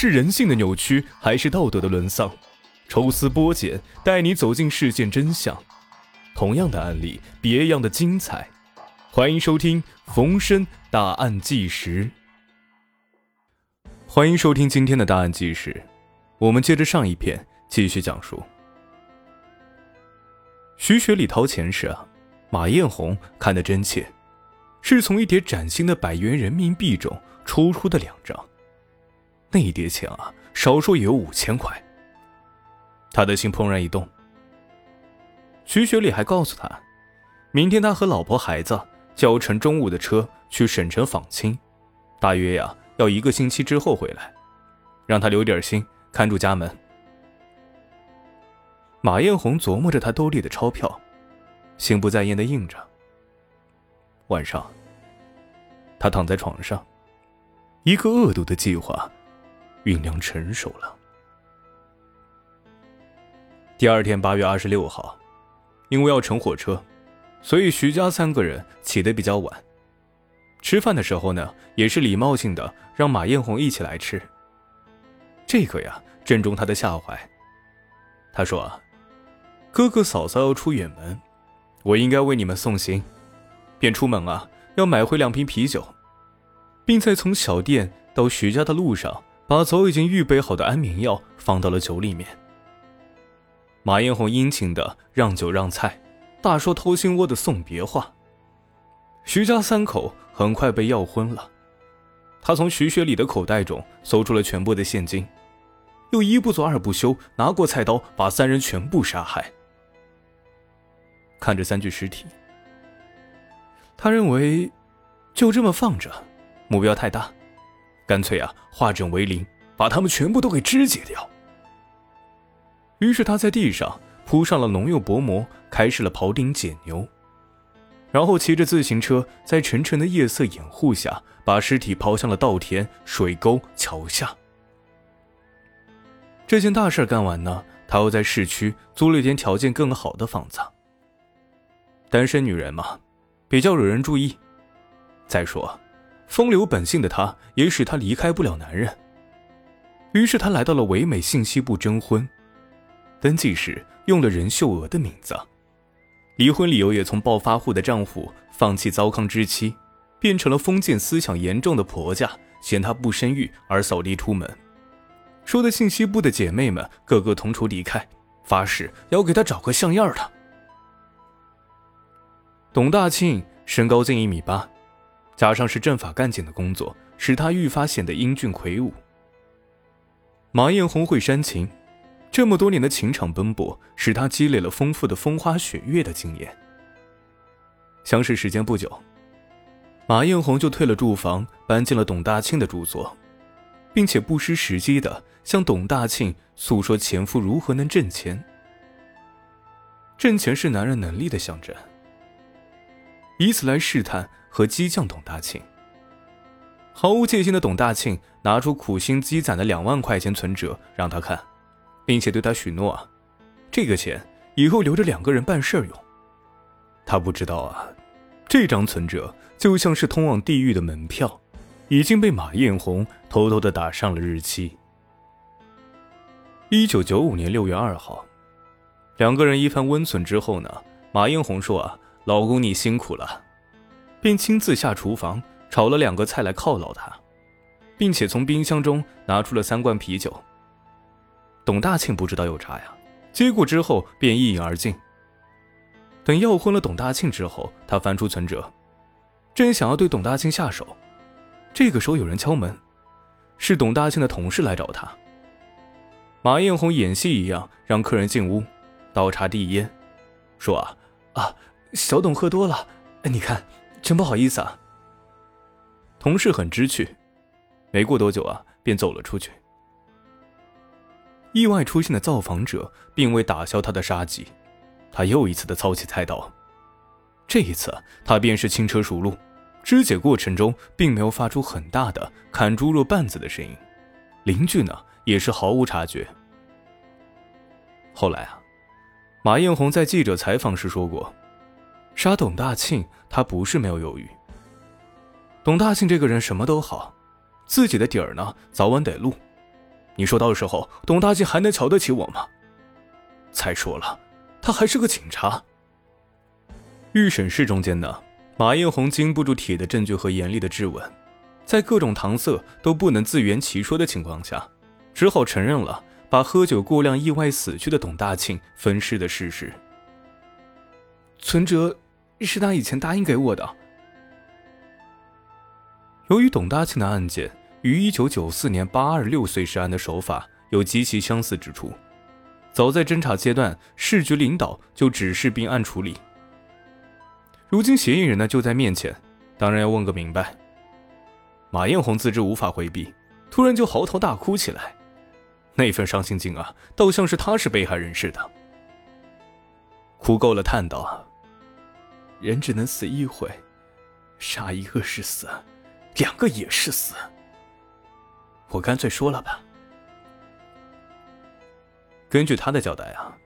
是人性的扭曲，还是道德的沦丧？抽丝剥茧，带你走进事件真相。同样的案例，别样的精彩。欢迎收听《逢申大案纪实》。欢迎收听今天的大案纪实。我们接着上一篇继续讲述。徐雪里掏钱时啊，马艳红看得真切，是从一叠崭新的百元人民币中抽出的两张。那一叠钱啊，少说也有五千块。他的心怦然一动。徐雪里还告诉他，明天他和老婆孩子就要乘中午的车去省城访亲，大约呀要一个星期之后回来，让他留点心，看住家门。马艳红琢磨着他兜里的钞票，心不在焉的应着。晚上，他躺在床上，一个恶毒的计划酝酿成熟了。第二天八月二十六号，因为要乘火车，所以徐家三个人起得比较晚。吃饭的时候呢，也是礼貌性的让马艳红一起来吃。这个呀，正中他的下怀。他说：“哥哥嫂嫂要出远门，我应该为你们送行，便出门啊，要买回两瓶啤酒，并在从小店到徐家的路上，把早已经预备好的安眠药放到了酒里面。”马艳红殷勤的让酒让菜，大说掏心窝的送别话。徐家三口很快被要昏了。他从徐雪里的口袋中搜出了全部的现金，又一不做二不休，拿过菜刀把三人全部杀害。看着三具尸体，他认为就这么放着，目标太大，干脆啊化整为零，把他们全部都给肢解掉。于是他在地上铺上了农用薄膜，开始了庖丁解牛，然后骑着自行车在沉沉的夜色掩护下，把尸体抛向了稻田、水沟、桥下。这件大事干完呢，他又在市区租了一间条件更好的房子。单身女人嘛，比较惹人注意。再说，风流本性的她也使她离开不了男人。于是她来到了唯美信息部征婚。登记时用了任秀娥的名字，离婚理由也从暴发户的丈夫放弃糟糠之妻，变成了封建思想严重的婆家嫌她不生育而扫地出门，说的信息部的姐妹们个个同仇敌忾，发誓要给她找个像样的。董大庆身高近一米八，加上是政法干警的工作，使他愈发显得英俊魁梧。马艳红会煽情。这么多年的情场奔波，使他积累了丰富的风花雪月的经验。相识时间不久，马艳红就退了住房，搬进了董大庆的住所，并且不失时机的向董大庆诉说前夫如何能挣钱。挣钱是男人能力的象征，以此来试探和激将董大庆。毫无戒心的董大庆拿出苦心积攒的两万块钱存折让他看。并且对他许诺啊，这个钱以后留着两个人办事用。他不知道啊，这张存折就像是通往地狱的门票，已经被马艳红偷偷的打上了日期。一九九五年六月二号，两个人一番温存之后呢，马艳红说啊，老公你辛苦了，便亲自下厨房炒了两个菜来犒劳他，并且从冰箱中拿出了三罐啤酒。董大庆不知道有诈呀，接过之后便一饮而尽。等要昏了董大庆之后，他翻出存折，正想要对董大庆下手，这个时候有人敲门，是董大庆的同事来找他。马艳红演戏一样让客人进屋，倒茶递烟，说啊啊，小董喝多了，你看，真不好意思啊。同事很知趣，没过多久啊，便走了出去。意外出现的造访者并未打消他的杀机，他又一次的操起菜刀。这一次，他便是轻车熟路，肢解过程中并没有发出很大的砍猪肉绊子的声音，邻居呢也是毫无察觉。后来啊，马艳红在记者采访时说过，杀董大庆他不是没有犹豫。董大庆这个人什么都好，自己的底儿呢早晚得露。你说到时候董大庆还能瞧得起我吗？再说了，他还是个警察。预审室中间呢，马艳红经不住铁的证据和严厉的质问，在各种搪塞都不能自圆其说的情况下，只好承认了把喝酒过量意外死去的董大庆分尸的事实。存折是他以前答应给我的。由于董大庆的案件与一九九四年八二六碎尸案的手法有极其相似之处，早在侦查阶段，市局领导就指示并案处理。如今嫌疑人呢就在面前，当然要问个明白。马艳红自知无法回避，突然就嚎啕大哭起来，那份伤心劲啊，倒像是他是被害人似的。哭够了，叹道：“人只能死一回，杀一个是死。”两个也是死，我干脆说了吧。根据他的交代啊，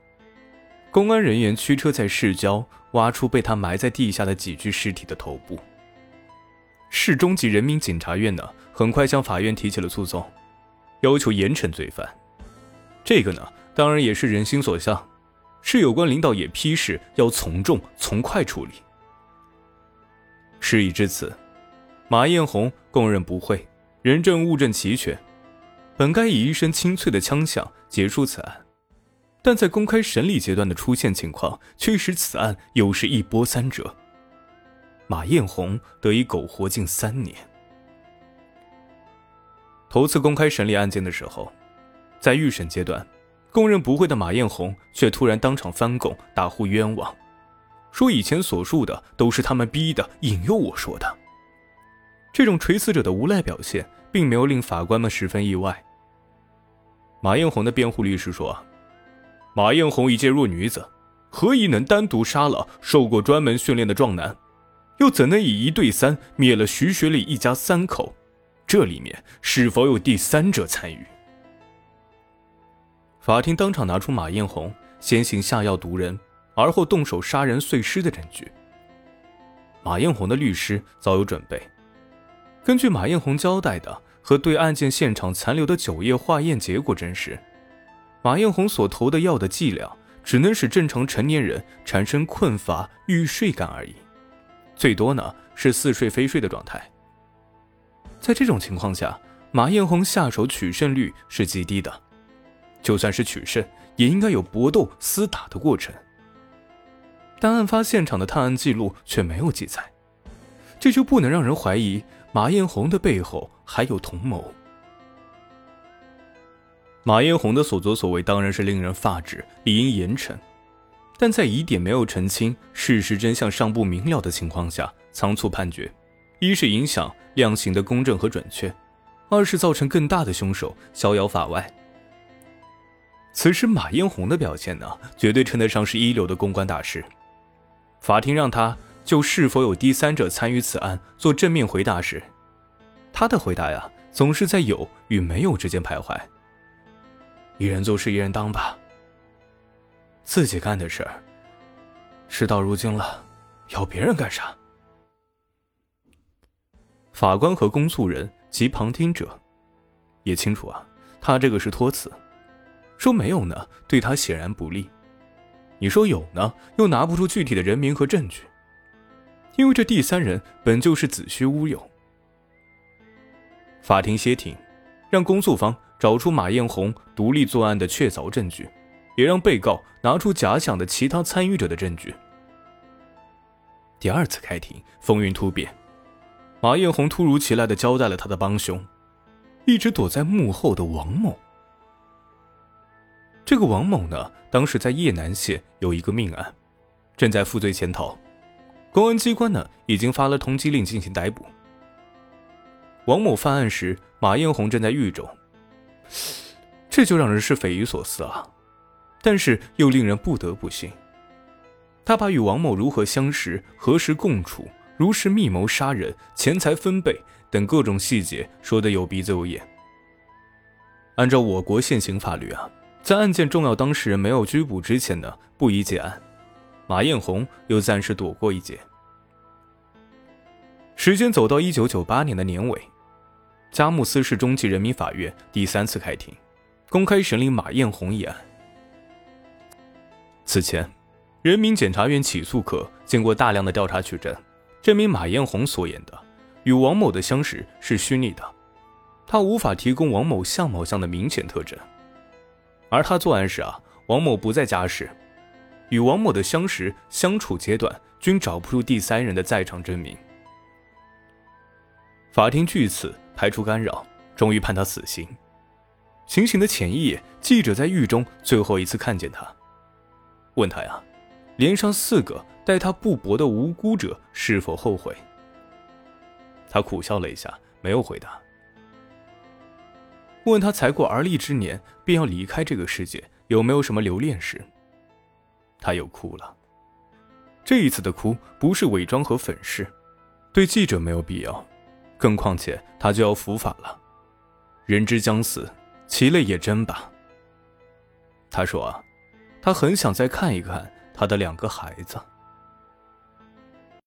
公安人员驱车在市郊挖出被他埋在地下的几具尸体的头部。市中级人民检察院呢，很快向法院提起了诉讼，要求严惩罪犯。这个呢，当然也是人心所向，市有关领导也批示要从重从快处理。事已至此。马艳红供认不讳，人证物证齐全，本该以一声清脆的枪响结束此案，但在公开审理阶段的出现情况，却使此案又是一波三折。马艳红得以苟活近三年。头次公开审理案件的时候，在预审阶段，供认不讳的马艳红却突然当场翻供，大呼冤枉，说以前所述的都是他们逼的，引诱我说的。这种垂死者的无赖表现，并没有令法官们十分意外。马艳红的辩护律师说：“马艳红一介弱女子，何以能单独杀了受过专门训练的壮男？又怎能以一对三灭了徐学礼一家三口？这里面是否有第三者参与？”法庭当场拿出马艳红先行下药毒人，而后动手杀人碎尸的证据。马艳红的律师早有准备。根据马艳红交代的和对案件现场残留的酒液化验结果证实，马艳红所投的药的剂量只能使正常成年人产生困乏欲睡感而已，最多呢是似睡非睡的状态。在这种情况下，马艳红下手取胜率是极低的，就算是取胜，也应该有搏斗厮打的过程。但案发现场的探案记录却没有记载，这就不能让人怀疑。马艳红的背后还有同谋。马艳红的所作所为当然是令人发指，理应严惩。但在疑点没有澄清、事实真相尚不明了的情况下，仓促判决，一是影响量刑的公正和准确，二是造成更大的凶手逍遥法外。此时马艳红的表现呢，绝对称得上是一流的公关大师。法庭让他。就是否有第三者参与此案做正面回答时，他的回答呀，总是在有与没有之间徘徊。一人做事一人当吧。自己干的事儿，事到如今了，要别人干啥？法官和公诉人及旁听者也清楚啊，他这个是托词，说没有呢，对他显然不利；你说有呢，又拿不出具体的人名和证据。因为这第三人本就是子虚乌有。法庭歇庭，让公诉方找出马艳红独立作案的确凿证据，也让被告拿出假想的其他参与者的证据。第二次开庭，风云突变，马艳红突如其来的交代了他的帮凶，一直躲在幕后的王某。这个王某呢，当时在叶南县有一个命案，正在负罪潜逃。公安机关呢，已经发了通缉令进行逮捕。王某犯案时，马艳红正在狱中，这就让人是匪夷所思啊！但是又令人不得不信，他把与王某如何相识、何时共处、如实密谋杀人、钱财分贝等各种细节说得有鼻子有眼。按照我国现行法律啊，在案件重要当事人没有拘捕之前呢，不宜结案。马艳红又暂时躲过一劫。时间走到一九九八年的年尾，佳木斯市中级人民法院第三次开庭，公开审理马艳红一案。此前，人民检察院起诉科经过大量的调查取证，证明马艳红所言的与王某的相识是虚拟的，他无法提供王某相貌上的明显特征。而他作案时啊，王某不在家时，与王某的相识相处阶段均找不出第三人的在场证明。法庭据此排除干扰，终于判他死刑。行刑的前一夜，记者在狱中最后一次看见他，问他呀，连上四个待他不薄的无辜者是否后悔？他苦笑了一下，没有回答。问他才过而立之年便要离开这个世界，有没有什么留恋时，他又哭了。这一次的哭不是伪装和粉饰，对记者没有必要，更况且他就要伏法了，人之将死。其类也真吧。他说，他很想再看一看他的两个孩子。